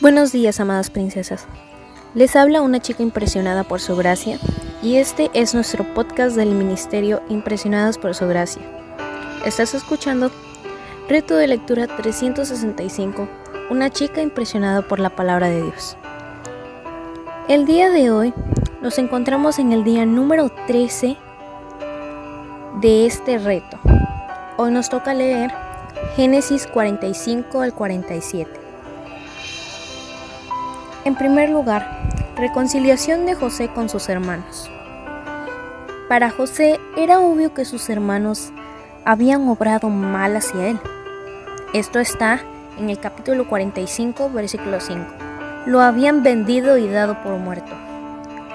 Buenos días, amadas princesas. Les habla una chica impresionada por su gracia y este es nuestro podcast del Ministerio Impresionadas por su gracia. Estás escuchando Reto de Lectura 365, una chica impresionada por la palabra de Dios. El día de hoy nos encontramos en el día número 13 de este reto. Hoy nos toca leer Génesis 45 al 47. En primer lugar, reconciliación de José con sus hermanos. Para José era obvio que sus hermanos habían obrado mal hacia él. Esto está en el capítulo 45, versículo 5. Lo habían vendido y dado por muerto.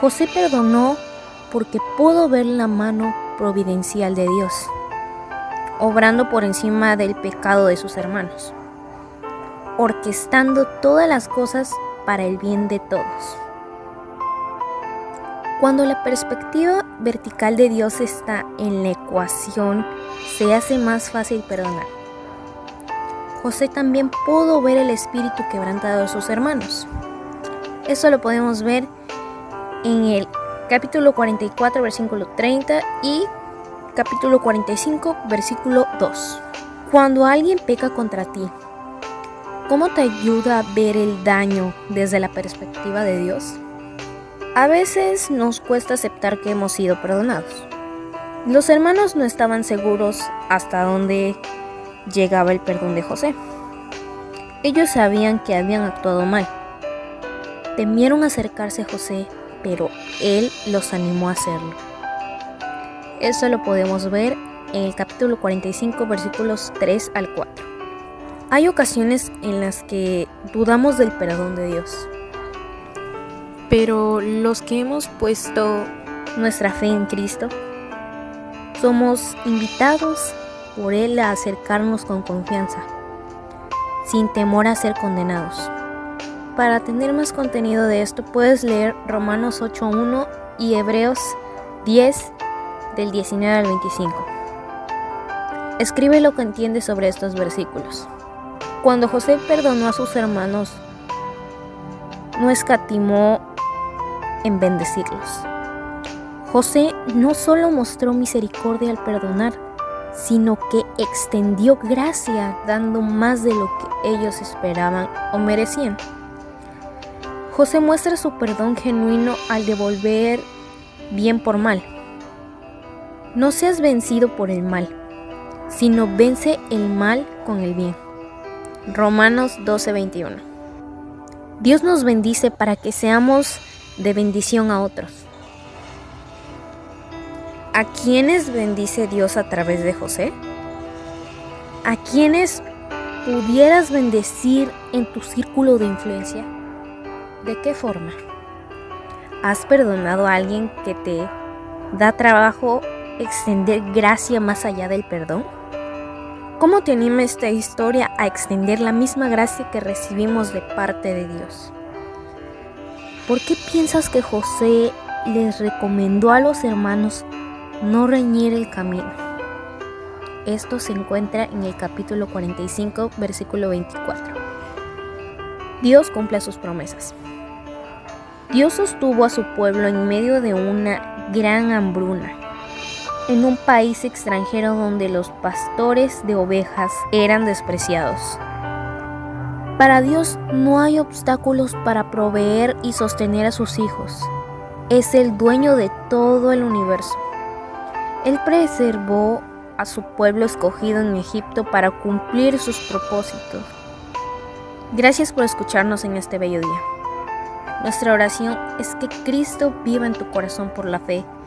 José perdonó porque pudo ver la mano providencial de Dios obrando por encima del pecado de sus hermanos, orquestando todas las cosas para el bien de todos. Cuando la perspectiva vertical de Dios está en la ecuación, se hace más fácil perdonar. José también pudo ver el espíritu quebrantado de sus hermanos. Eso lo podemos ver en el capítulo 44, versículo 30 y capítulo 45, versículo 2. Cuando alguien peca contra ti, ¿cómo te ayuda a ver el daño desde la perspectiva de Dios? A veces nos cuesta aceptar que hemos sido perdonados. Los hermanos no estaban seguros hasta dónde llegaba el perdón de José. Ellos sabían que habían actuado mal. Temieron acercarse a José, pero él los animó a hacerlo. Eso lo podemos ver en el capítulo 45 versículos 3 al 4. Hay ocasiones en las que dudamos del perdón de Dios. Pero los que hemos puesto nuestra fe en Cristo, somos invitados por Él a acercarnos con confianza, sin temor a ser condenados. Para tener más contenido de esto puedes leer Romanos 8.1 y Hebreos 10 del 19 al 25. Escribe lo que entiendes sobre estos versículos. Cuando José perdonó a sus hermanos, no escatimó en bendecirlos. José no solo mostró misericordia al perdonar, sino que extendió gracia dando más de lo que ellos esperaban o merecían. José muestra su perdón genuino al devolver bien por mal. No seas vencido por el mal, sino vence el mal con el bien. Romanos 12:21. Dios nos bendice para que seamos de bendición a otros. ¿A quiénes bendice Dios a través de José? ¿A quiénes pudieras bendecir en tu círculo de influencia? ¿De qué forma? ¿Has perdonado a alguien que te da trabajo extender gracia más allá del perdón? ¿Cómo te anima esta historia a extender la misma gracia que recibimos de parte de Dios? ¿Por qué piensas que José les recomendó a los hermanos no reñir el camino? Esto se encuentra en el capítulo 45, versículo 24. Dios cumple sus promesas. Dios sostuvo a su pueblo en medio de una gran hambruna en un país extranjero donde los pastores de ovejas eran despreciados. Para Dios no hay obstáculos para proveer y sostener a sus hijos. Es el dueño de todo el universo. Él preservó a su pueblo escogido en Egipto para cumplir sus propósitos. Gracias por escucharnos en este bello día. Nuestra oración es que Cristo viva en tu corazón por la fe